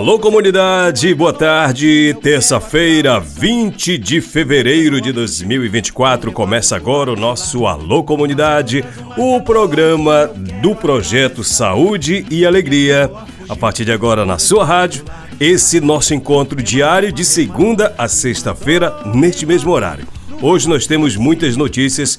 Alô, comunidade, boa tarde. Terça-feira, 20 de fevereiro de 2024. Começa agora o nosso Alô, comunidade, o programa do projeto Saúde e Alegria. A partir de agora, na sua rádio, esse nosso encontro diário de segunda a sexta-feira, neste mesmo horário. Hoje nós temos muitas notícias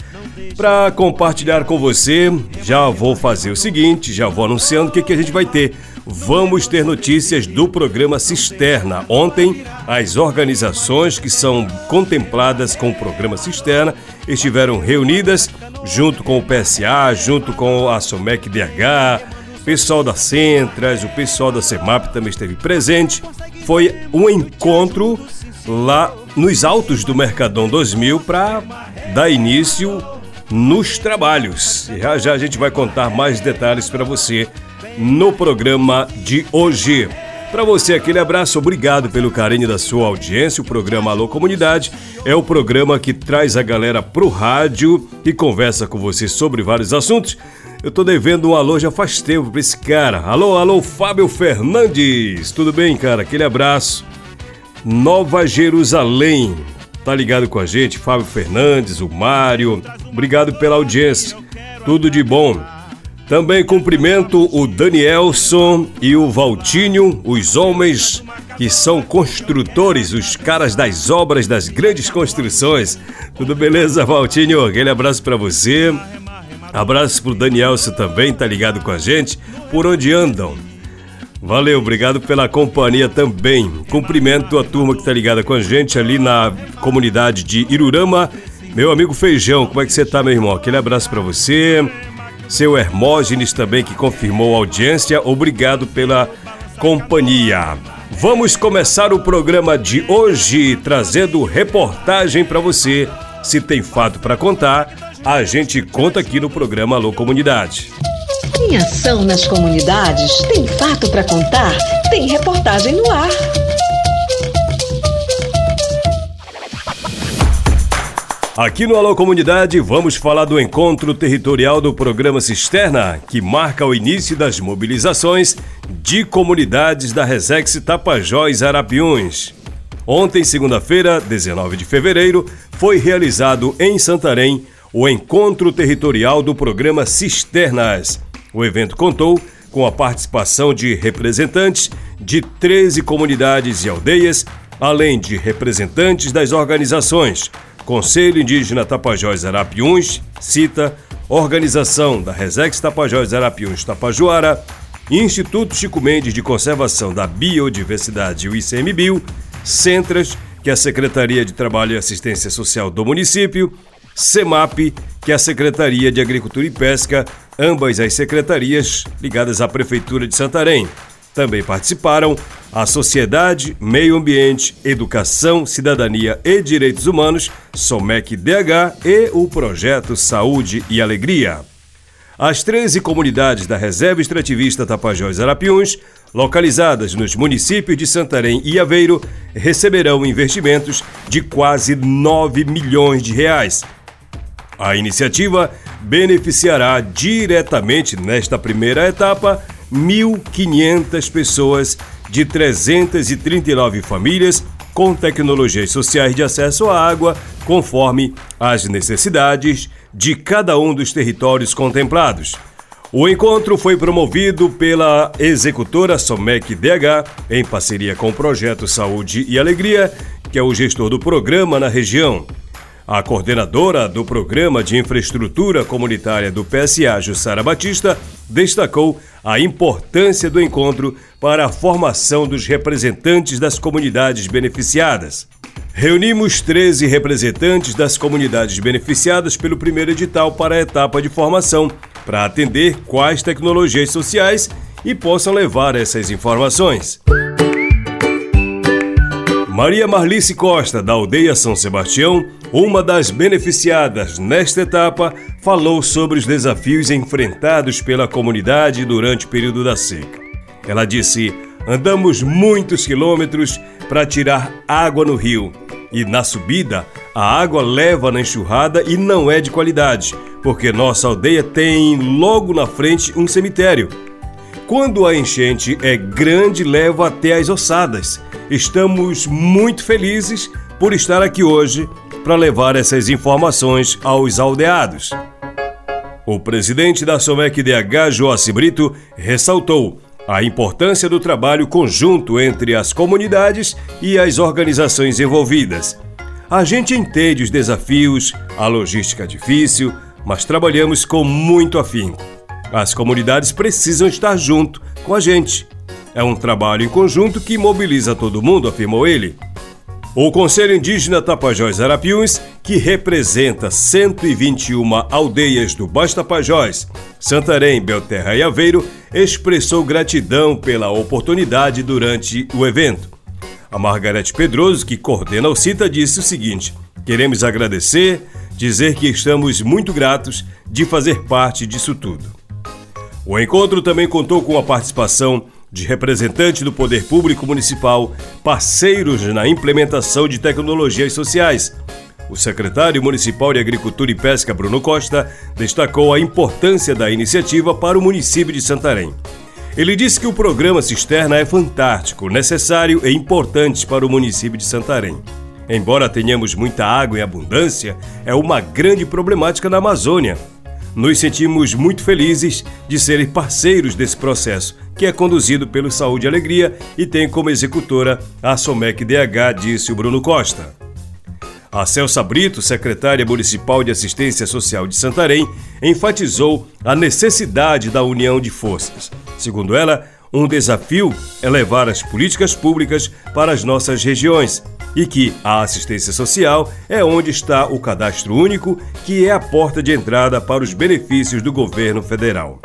para compartilhar com você. Já vou fazer o seguinte, já vou anunciando o que, que a gente vai ter vamos ter notícias do programa Cisterna. Ontem, as organizações que são contempladas com o programa Cisterna estiveram reunidas junto com o PSA, junto com a Somec DH, pessoal da Centras, o pessoal da CEMAP também esteve presente. Foi um encontro lá nos altos do Mercadão 2000 para dar início nos trabalhos. Já já a gente vai contar mais detalhes para você no programa de hoje. Para você, aquele abraço, obrigado pelo carinho da sua audiência. O programa Alô Comunidade é o programa que traz a galera pro rádio e conversa com você sobre vários assuntos. Eu tô devendo um alô já faz tempo pra esse cara. Alô, alô, Fábio Fernandes. Tudo bem, cara? Aquele abraço. Nova Jerusalém. Tá ligado com a gente? Fábio Fernandes, o Mário. Obrigado pela audiência. Tudo de bom. Também cumprimento o Danielson e o Valtinho, os homens que são construtores, os caras das obras das grandes construções. Tudo beleza, Valtinho? Aquele abraço para você. Abraço pro Danielson também, tá ligado com a gente? Por onde andam? Valeu, obrigado pela companhia também. Cumprimento a turma que tá ligada com a gente ali na comunidade de Irurama. Meu amigo Feijão, como é que você tá, meu irmão? Aquele abraço para você seu Hermógenes também que confirmou a audiência. Obrigado pela companhia. Vamos começar o programa de hoje trazendo reportagem para você. Se tem fato para contar, a gente conta aqui no programa Alô Comunidade. Em ação nas comunidades, tem fato para contar, tem reportagem no ar. Aqui no Alô Comunidade vamos falar do encontro territorial do programa Cisterna, que marca o início das mobilizações de comunidades da Resex Tapajós Arapiuns. Ontem, segunda-feira, 19 de fevereiro, foi realizado em Santarém o encontro territorial do programa Cisternas. O evento contou com a participação de representantes de 13 comunidades e aldeias, além de representantes das organizações Conselho Indígena Tapajós Arapiuns, CITA, Organização da Resex Tapajós Arapiuns Tapajoara, Instituto Chico Mendes de Conservação da Biodiversidade, o ICMBio, Centras, que é a Secretaria de Trabalho e Assistência Social do município, CEMAP, que é a Secretaria de Agricultura e Pesca, ambas as secretarias ligadas à Prefeitura de Santarém. Também participaram a Sociedade, Meio Ambiente, Educação, Cidadania e Direitos Humanos, SOMEC DH e o Projeto Saúde e Alegria. As 13 comunidades da Reserva Extrativista Tapajós Arapiuns, localizadas nos municípios de Santarém e Aveiro, receberão investimentos de quase 9 milhões de reais. A iniciativa beneficiará diretamente nesta primeira etapa 1.500 pessoas de 339 famílias com tecnologias sociais de acesso à água, conforme as necessidades de cada um dos territórios contemplados. O encontro foi promovido pela executora Somec DH, em parceria com o Projeto Saúde e Alegria, que é o gestor do programa na região. A coordenadora do Programa de Infraestrutura Comunitária do PSA, Jussara Batista, destacou a importância do encontro para a formação dos representantes das comunidades beneficiadas. Reunimos 13 representantes das comunidades beneficiadas pelo primeiro edital para a etapa de formação, para atender quais tecnologias sociais e possam levar essas informações. Maria Marlice Costa, da aldeia São Sebastião, uma das beneficiadas nesta etapa, falou sobre os desafios enfrentados pela comunidade durante o período da seca. Ela disse: Andamos muitos quilômetros para tirar água no rio e na subida a água leva na enxurrada e não é de qualidade, porque nossa aldeia tem logo na frente um cemitério. Quando a enchente é grande, leva até as ossadas Estamos muito felizes por estar aqui hoje para levar essas informações aos aldeados. O presidente da SOMEC DH, Joaci Brito, ressaltou a importância do trabalho conjunto entre as comunidades e as organizações envolvidas. A gente entende os desafios, a logística difícil, mas trabalhamos com muito afinco. As comunidades precisam estar junto com a gente é um trabalho em conjunto que mobiliza todo mundo, afirmou ele. O Conselho Indígena Tapajós Arapiuns, que representa 121 aldeias do Baixo Tapajós, Santarém, Belterra e Aveiro, expressou gratidão pela oportunidade durante o evento. A Margarete Pedroso, que coordena o CITA, disse o seguinte: Queremos agradecer, dizer que estamos muito gratos de fazer parte disso tudo. O encontro também contou com a participação de representantes do poder público municipal, parceiros na implementação de tecnologias sociais. O secretário municipal de Agricultura e Pesca, Bruno Costa, destacou a importância da iniciativa para o município de Santarém. Ele disse que o programa Cisterna é fantástico, necessário e importante para o município de Santarém. Embora tenhamos muita água em abundância, é uma grande problemática na Amazônia. Nos sentimos muito felizes de serem parceiros desse processo, que é conduzido pelo Saúde e Alegria e tem como executora a Somec DH, disse o Bruno Costa. A Celsa Brito, secretária municipal de Assistência Social de Santarém, enfatizou a necessidade da união de forças. Segundo ela, um desafio é levar as políticas públicas para as nossas regiões e que a assistência social é onde está o cadastro único, que é a porta de entrada para os benefícios do governo federal.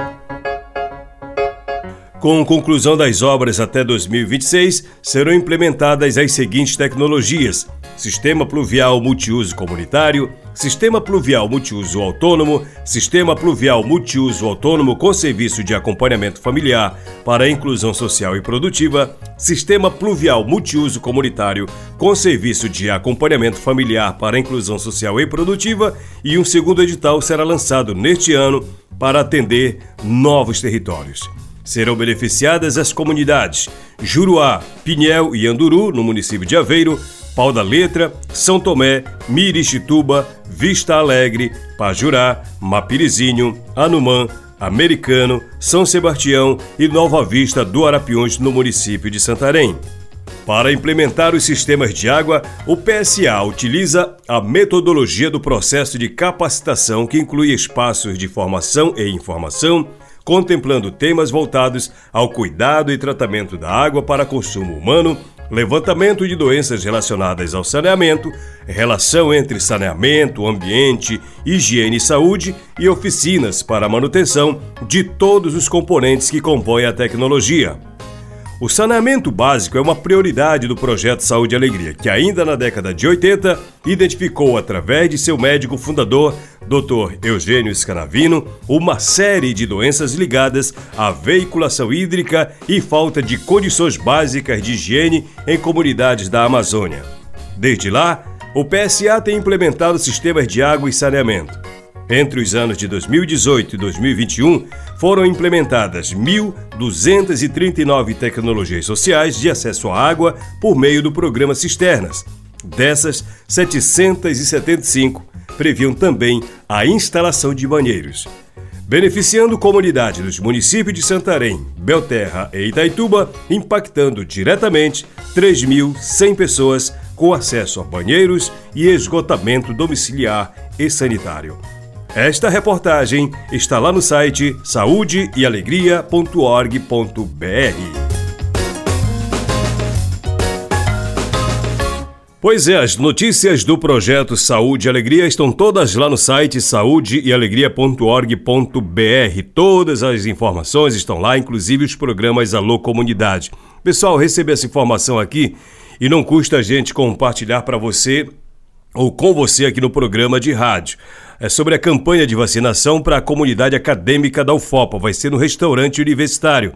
Com conclusão das obras até 2026, serão implementadas as seguintes tecnologias: Sistema Pluvial Multiuso Comunitário, Sistema Pluvial Multiuso Autônomo, Sistema Pluvial Multiuso Autônomo com serviço de acompanhamento familiar para inclusão social e produtiva, Sistema Pluvial Multiuso Comunitário com serviço de acompanhamento familiar para inclusão social e produtiva e um segundo edital será lançado neste ano para atender novos territórios. Serão beneficiadas as comunidades Juruá, Pinhel e Anduru, no município de Aveiro, Pau da Letra, São Tomé, Mirixituba, Vista Alegre, Pajurá, Mapirizinho, Anumã, Americano, São Sebastião e Nova Vista do Arapiões, no município de Santarém. Para implementar os sistemas de água, o PSA utiliza a metodologia do processo de capacitação que inclui espaços de formação e informação, contemplando temas voltados ao cuidado e tratamento da água para consumo humano, levantamento de doenças relacionadas ao saneamento, relação entre saneamento, ambiente, higiene e saúde e oficinas para manutenção de todos os componentes que compõem a tecnologia. O saneamento básico é uma prioridade do projeto Saúde e Alegria, que ainda na década de 80 identificou através de seu médico fundador, Dr. Eugênio Scanavino, uma série de doenças ligadas à veiculação hídrica e falta de condições básicas de higiene em comunidades da Amazônia. Desde lá, o PSA tem implementado sistemas de água e saneamento. Entre os anos de 2018 e 2021, foram implementadas 1.239 tecnologias sociais de acesso à água por meio do programa Cisternas. Dessas, 775 previam também a instalação de banheiros. beneficiando comunidade dos municípios de Santarém, Belterra e Itaituba, impactando diretamente 3.100 pessoas com acesso a banheiros e esgotamento domiciliar e sanitário. Esta reportagem está lá no site saudeealegria.org.br. Pois é, as notícias do projeto Saúde e Alegria estão todas lá no site saudeealegria.org.br. Todas as informações estão lá, inclusive os programas Alô Comunidade. Pessoal, receber essa informação aqui e não custa a gente compartilhar para você ou com você aqui no programa de rádio. É sobre a campanha de vacinação para a comunidade acadêmica da UFOPA. Vai ser no restaurante universitário.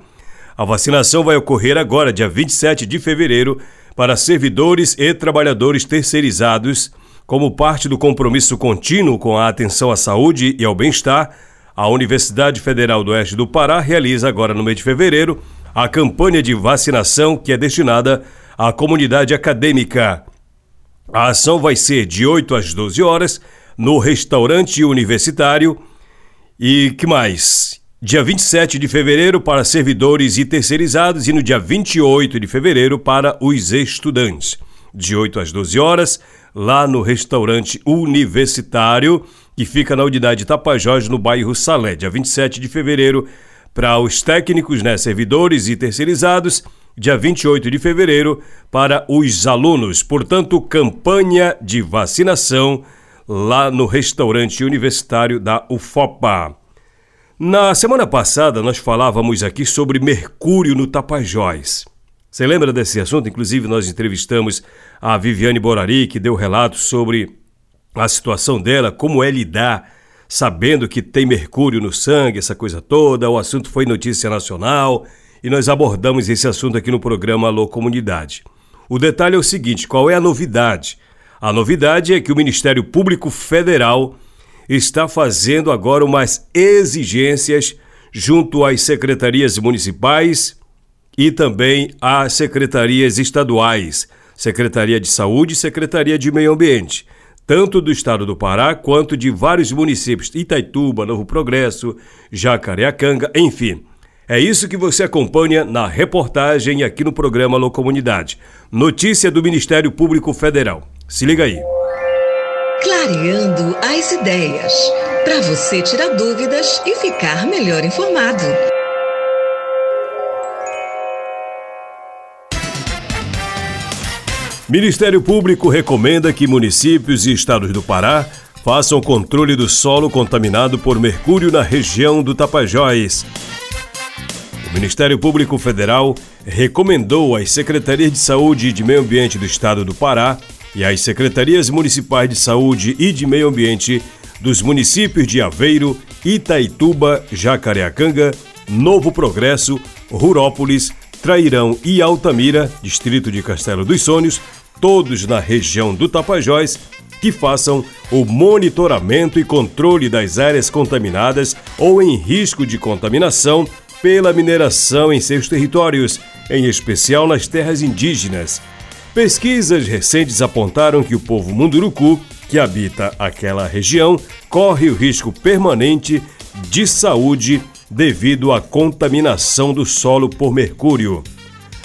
A vacinação vai ocorrer agora, dia 27 de fevereiro para servidores e trabalhadores terceirizados, como parte do compromisso contínuo com a atenção à saúde e ao bem-estar, a Universidade Federal do Oeste do Pará realiza agora no mês de fevereiro a campanha de vacinação que é destinada à comunidade acadêmica. A ação vai ser de 8 às 12 horas no restaurante universitário e que mais? dia 27 de fevereiro para servidores e terceirizados e no dia 28 de fevereiro para os estudantes. De 8 às 12 horas, lá no restaurante universitário, que fica na unidade Tapajós, no bairro Salé. Dia 27 de fevereiro para os técnicos, né, servidores e terceirizados. Dia 28 de fevereiro para os alunos. Portanto, campanha de vacinação lá no restaurante universitário da UFOPA. Na semana passada, nós falávamos aqui sobre mercúrio no Tapajós. Você lembra desse assunto? Inclusive, nós entrevistamos a Viviane Borari, que deu relato sobre a situação dela, como é lidar sabendo que tem mercúrio no sangue, essa coisa toda. O assunto foi notícia nacional e nós abordamos esse assunto aqui no programa Alô Comunidade. O detalhe é o seguinte: qual é a novidade? A novidade é que o Ministério Público Federal está fazendo agora umas exigências junto às secretarias municipais e também às secretarias estaduais, Secretaria de Saúde e Secretaria de Meio Ambiente, tanto do estado do Pará quanto de vários municípios, Itaituba, Novo Progresso, Jacareacanga, enfim. É isso que você acompanha na reportagem aqui no programa Alô Comunidade. Notícia do Ministério Público Federal. Se liga aí. Clareando as ideias. Para você tirar dúvidas e ficar melhor informado. Ministério Público recomenda que municípios e estados do Pará façam controle do solo contaminado por mercúrio na região do Tapajós. O Ministério Público Federal recomendou às secretarias de saúde e de meio ambiente do estado do Pará e às secretarias municipais de saúde e de meio ambiente dos municípios de Aveiro, Itaituba, Jacareacanga, Novo Progresso, Rurópolis, Trairão e Altamira, distrito de Castelo dos Sonhos, todos na região do Tapajós, que façam o monitoramento e controle das áreas contaminadas ou em risco de contaminação pela mineração em seus territórios, em especial nas terras indígenas Pesquisas recentes apontaram que o povo munduruku, que habita aquela região, corre o risco permanente de saúde devido à contaminação do solo por mercúrio.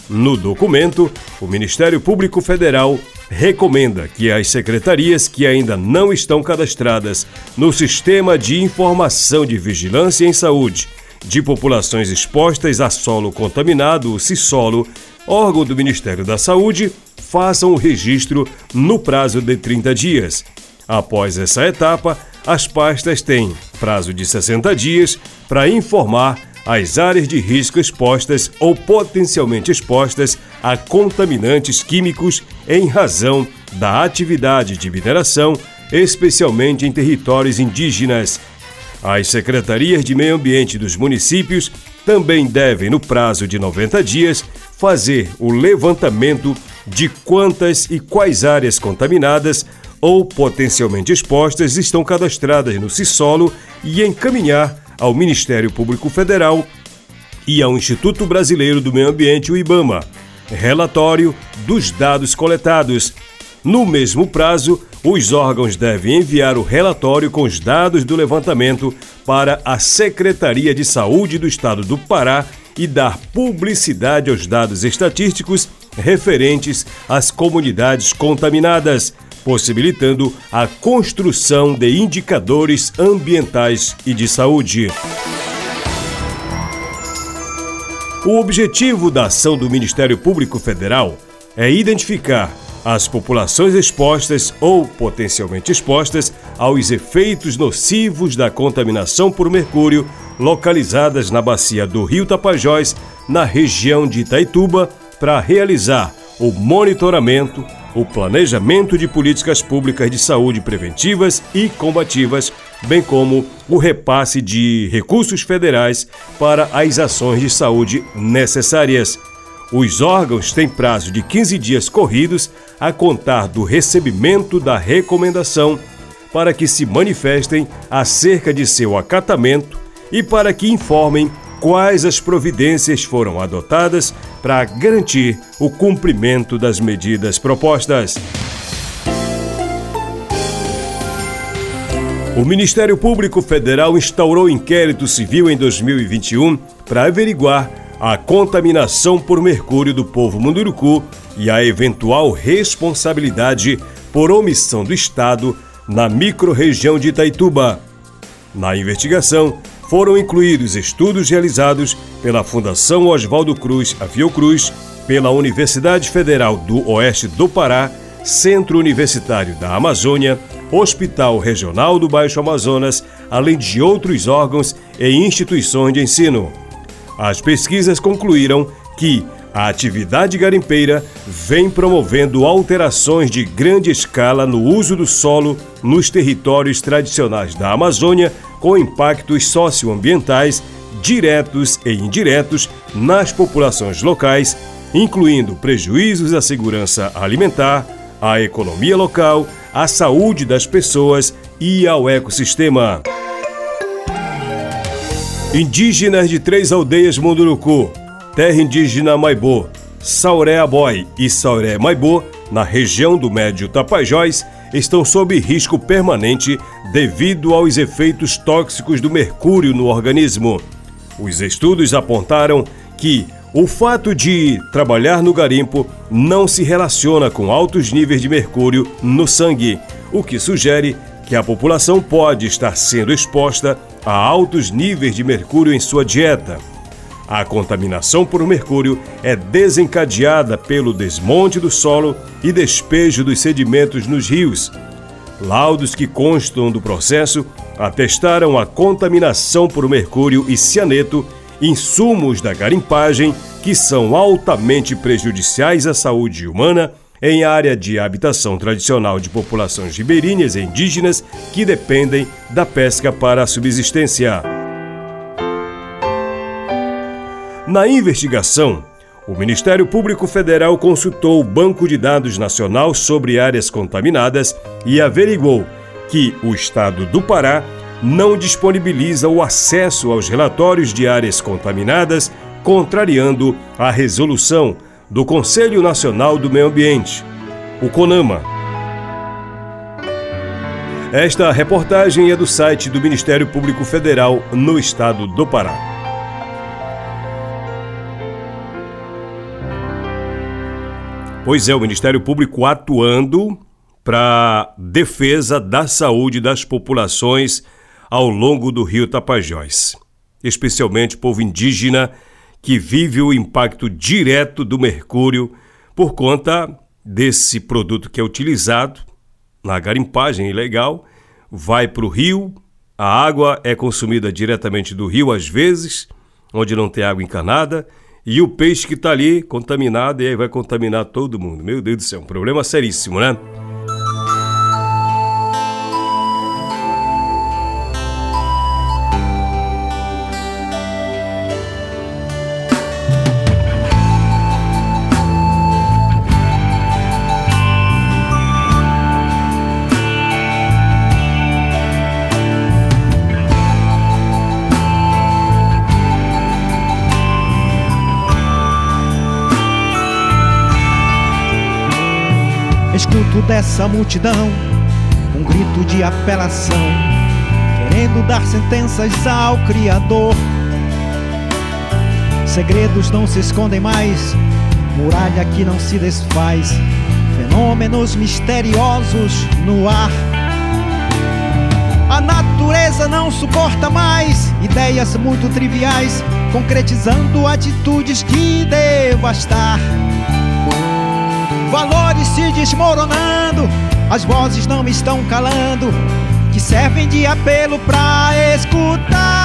No documento, o Ministério Público Federal recomenda que as secretarias que ainda não estão cadastradas no Sistema de Informação de Vigilância em Saúde de Populações Expostas a Solo Contaminado, o CISOLO, órgão do Ministério da Saúde, façam o registro no prazo de 30 dias. Após essa etapa, as pastas têm prazo de 60 dias para informar as áreas de risco expostas ou potencialmente expostas a contaminantes químicos em razão da atividade de mineração, especialmente em territórios indígenas. As secretarias de meio ambiente dos municípios também devem, no prazo de 90 dias, fazer o levantamento de quantas e quais áreas contaminadas ou potencialmente expostas estão cadastradas no CISOLO e encaminhar ao Ministério Público Federal e ao Instituto Brasileiro do Meio Ambiente, o IBAMA, relatório dos dados coletados. No mesmo prazo, os órgãos devem enviar o relatório com os dados do levantamento para a Secretaria de Saúde do Estado do Pará e dar publicidade aos dados estatísticos referentes às comunidades contaminadas, possibilitando a construção de indicadores ambientais e de saúde. O objetivo da ação do Ministério Público Federal é identificar as populações expostas ou potencialmente expostas aos efeitos nocivos da contaminação por mercúrio localizadas na bacia do Rio Tapajós, na região de Itaituba, para realizar o monitoramento, o planejamento de políticas públicas de saúde preventivas e combativas, bem como o repasse de recursos federais para as ações de saúde necessárias. Os órgãos têm prazo de 15 dias corridos a contar do recebimento da recomendação para que se manifestem acerca de seu acatamento e para que informem quais as providências foram adotadas para garantir o cumprimento das medidas propostas. O Ministério Público Federal instaurou inquérito civil em 2021 para averiguar a contaminação por mercúrio do povo Munduruku e a eventual responsabilidade por omissão do Estado na microrregião de Itaituba. Na investigação, foram incluídos estudos realizados pela Fundação Oswaldo Cruz, a Fiocruz, pela Universidade Federal do Oeste do Pará, Centro Universitário da Amazônia, Hospital Regional do Baixo Amazonas, além de outros órgãos e instituições de ensino. As pesquisas concluíram que a atividade garimpeira vem promovendo alterações de grande escala no uso do solo nos territórios tradicionais da Amazônia, com impactos socioambientais diretos e indiretos nas populações locais, incluindo prejuízos à segurança alimentar, à economia local, à saúde das pessoas e ao ecossistema. Indígenas de três aldeias Munduruku, terra indígena Maibô, Sauré Aboy e Sauré Maibô, na região do Médio Tapajós, estão sob risco permanente devido aos efeitos tóxicos do mercúrio no organismo. Os estudos apontaram que o fato de trabalhar no garimpo não se relaciona com altos níveis de mercúrio no sangue, o que sugere que a população pode estar sendo exposta a altos níveis de mercúrio em sua dieta. A contaminação por mercúrio é desencadeada pelo desmonte do solo e despejo dos sedimentos nos rios. Laudos que constam do processo atestaram a contaminação por mercúrio e cianeto, insumos da garimpagem que são altamente prejudiciais à saúde humana em área de habitação tradicional de populações ribeirinhas e indígenas que dependem da pesca para a subsistência. Na investigação, o Ministério Público Federal consultou o Banco de Dados Nacional sobre áreas contaminadas e averiguou que o Estado do Pará não disponibiliza o acesso aos relatórios de áreas contaminadas, contrariando a resolução do Conselho Nacional do Meio Ambiente, o CONAMA. Esta reportagem é do site do Ministério Público Federal no estado do Pará. Pois é, o Ministério Público atuando para defesa da saúde das populações ao longo do rio Tapajós, especialmente povo indígena que vive o impacto direto do mercúrio por conta desse produto que é utilizado na garimpagem ilegal, vai para o rio, a água é consumida diretamente do rio às vezes, onde não tem água encanada, e o peixe que está ali contaminado e aí vai contaminar todo mundo. Meu Deus do céu, um problema seríssimo, né? Dessa multidão um grito de apelação, querendo dar sentenças ao Criador. Segredos não se escondem mais, muralha que não se desfaz, fenômenos misteriosos no ar. A natureza não suporta mais ideias muito triviais, concretizando atitudes de devastar. Valores se desmoronando, as vozes não estão calando, que servem de apelo pra escutar.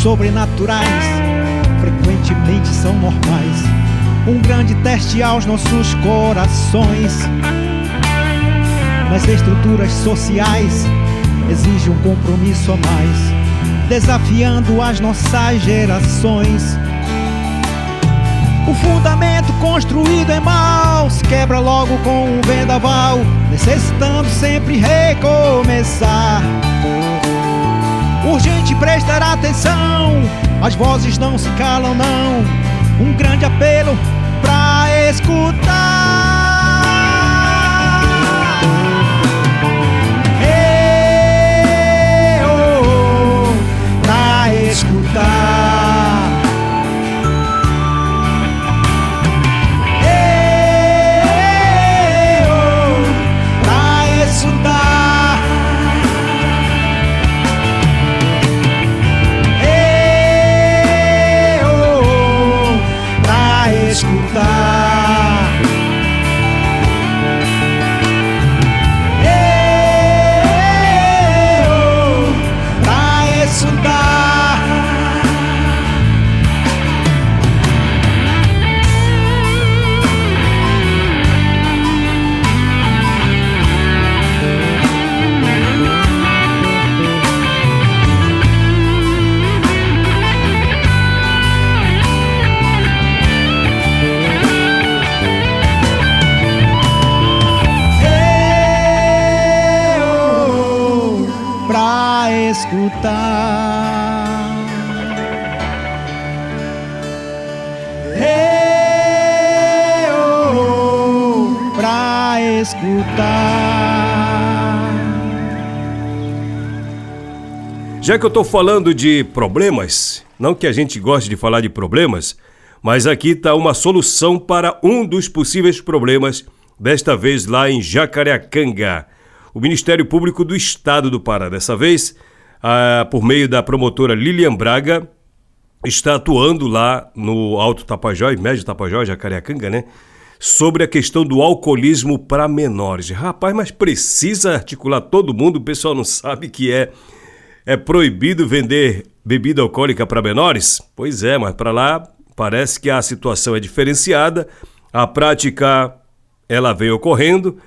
Sobrenaturais frequentemente são normais. Um grande teste aos nossos corações. Nas estruturas sociais exige um compromisso a mais, desafiando as nossas gerações. O fundamento construído em se quebra logo com um vendaval, necessitando sempre recomeçar. Urgente prestar atenção, as vozes não se calam, não. Um grande apelo pra escutar. Já que eu estou falando de problemas, não que a gente goste de falar de problemas, mas aqui está uma solução para um dos possíveis problemas, desta vez lá em Jacareacanga. O Ministério Público do Estado do Pará, dessa vez, ah, por meio da promotora Lilian Braga, está atuando lá no Alto Tapajós, Médio Tapajós, Jacareacanga, né? Sobre a questão do alcoolismo para menores. Rapaz, mas precisa articular todo mundo, o pessoal não sabe que é é proibido vender bebida alcoólica para menores? Pois é, mas para lá parece que a situação é diferenciada, a prática ela vem ocorrendo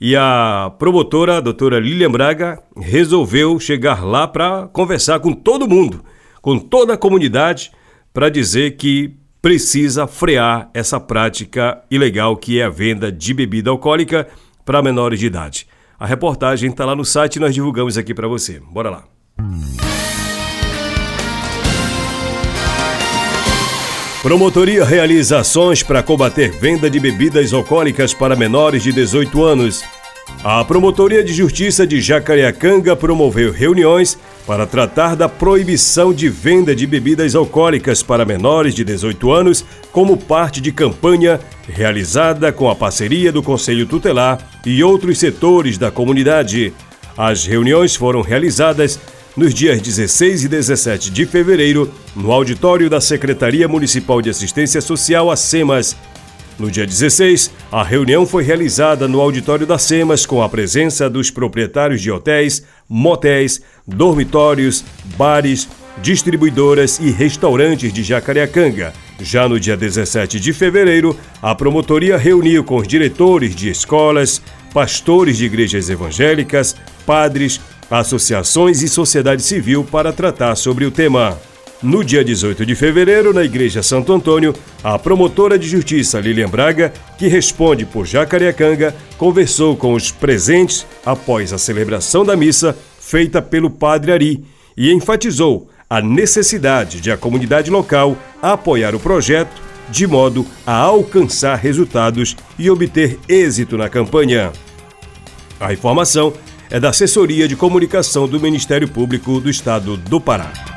e a promotora, a doutora Lilian Braga, resolveu chegar lá para conversar com todo mundo, com toda a comunidade, para dizer que precisa frear essa prática ilegal que é a venda de bebida alcoólica para menores de idade. A reportagem está lá no site e nós divulgamos aqui para você. Bora lá. Promotoria realiza ações para combater venda de bebidas alcoólicas para menores de 18 anos. A Promotoria de Justiça de Jacareacanga promoveu reuniões para tratar da proibição de venda de bebidas alcoólicas para menores de 18 anos, como parte de campanha realizada com a parceria do Conselho Tutelar e outros setores da comunidade. As reuniões foram realizadas nos dias 16 e 17 de fevereiro, no auditório da Secretaria Municipal de Assistência Social, a SEMAS. No dia 16, a reunião foi realizada no auditório da SEMAS com a presença dos proprietários de hotéis, motéis, dormitórios, bares, distribuidoras e restaurantes de Jacareacanga. Já no dia 17 de fevereiro, a promotoria reuniu com os diretores de escolas, pastores de igrejas evangélicas, padres, associações e sociedade civil para tratar sobre o tema. No dia 18 de fevereiro, na Igreja Santo Antônio, a promotora de justiça Lilian Braga, que responde por Jacareacanga, conversou com os presentes após a celebração da missa feita pelo Padre Ari e enfatizou a necessidade de a comunidade local apoiar o projeto de modo a alcançar resultados e obter êxito na campanha. A informação é da Assessoria de Comunicação do Ministério Público do Estado do Pará.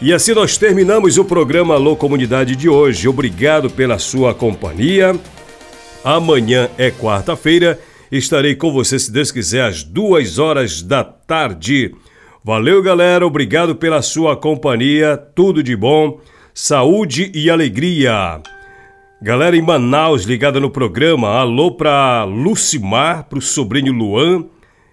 E assim nós terminamos o programa Alô Comunidade de hoje. Obrigado pela sua companhia. Amanhã é quarta-feira. Estarei com você, se Deus quiser, às duas horas da tarde. Valeu, galera. Obrigado pela sua companhia. Tudo de bom. Saúde e alegria. Galera em Manaus ligada no programa. Alô para Lucimar, para o sobrinho Luan.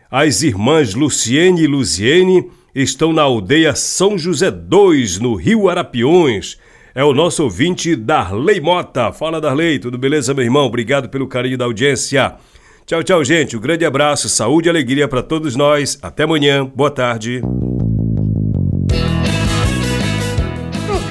As irmãs Luciene e Luziene estão na aldeia São José 2, no Rio Arapiões. É o nosso ouvinte Darley Mota. Fala, Darley, tudo beleza, meu irmão? Obrigado pelo carinho da audiência. Tchau, tchau, gente. Um grande abraço, saúde e alegria para todos nós. Até amanhã. Boa tarde.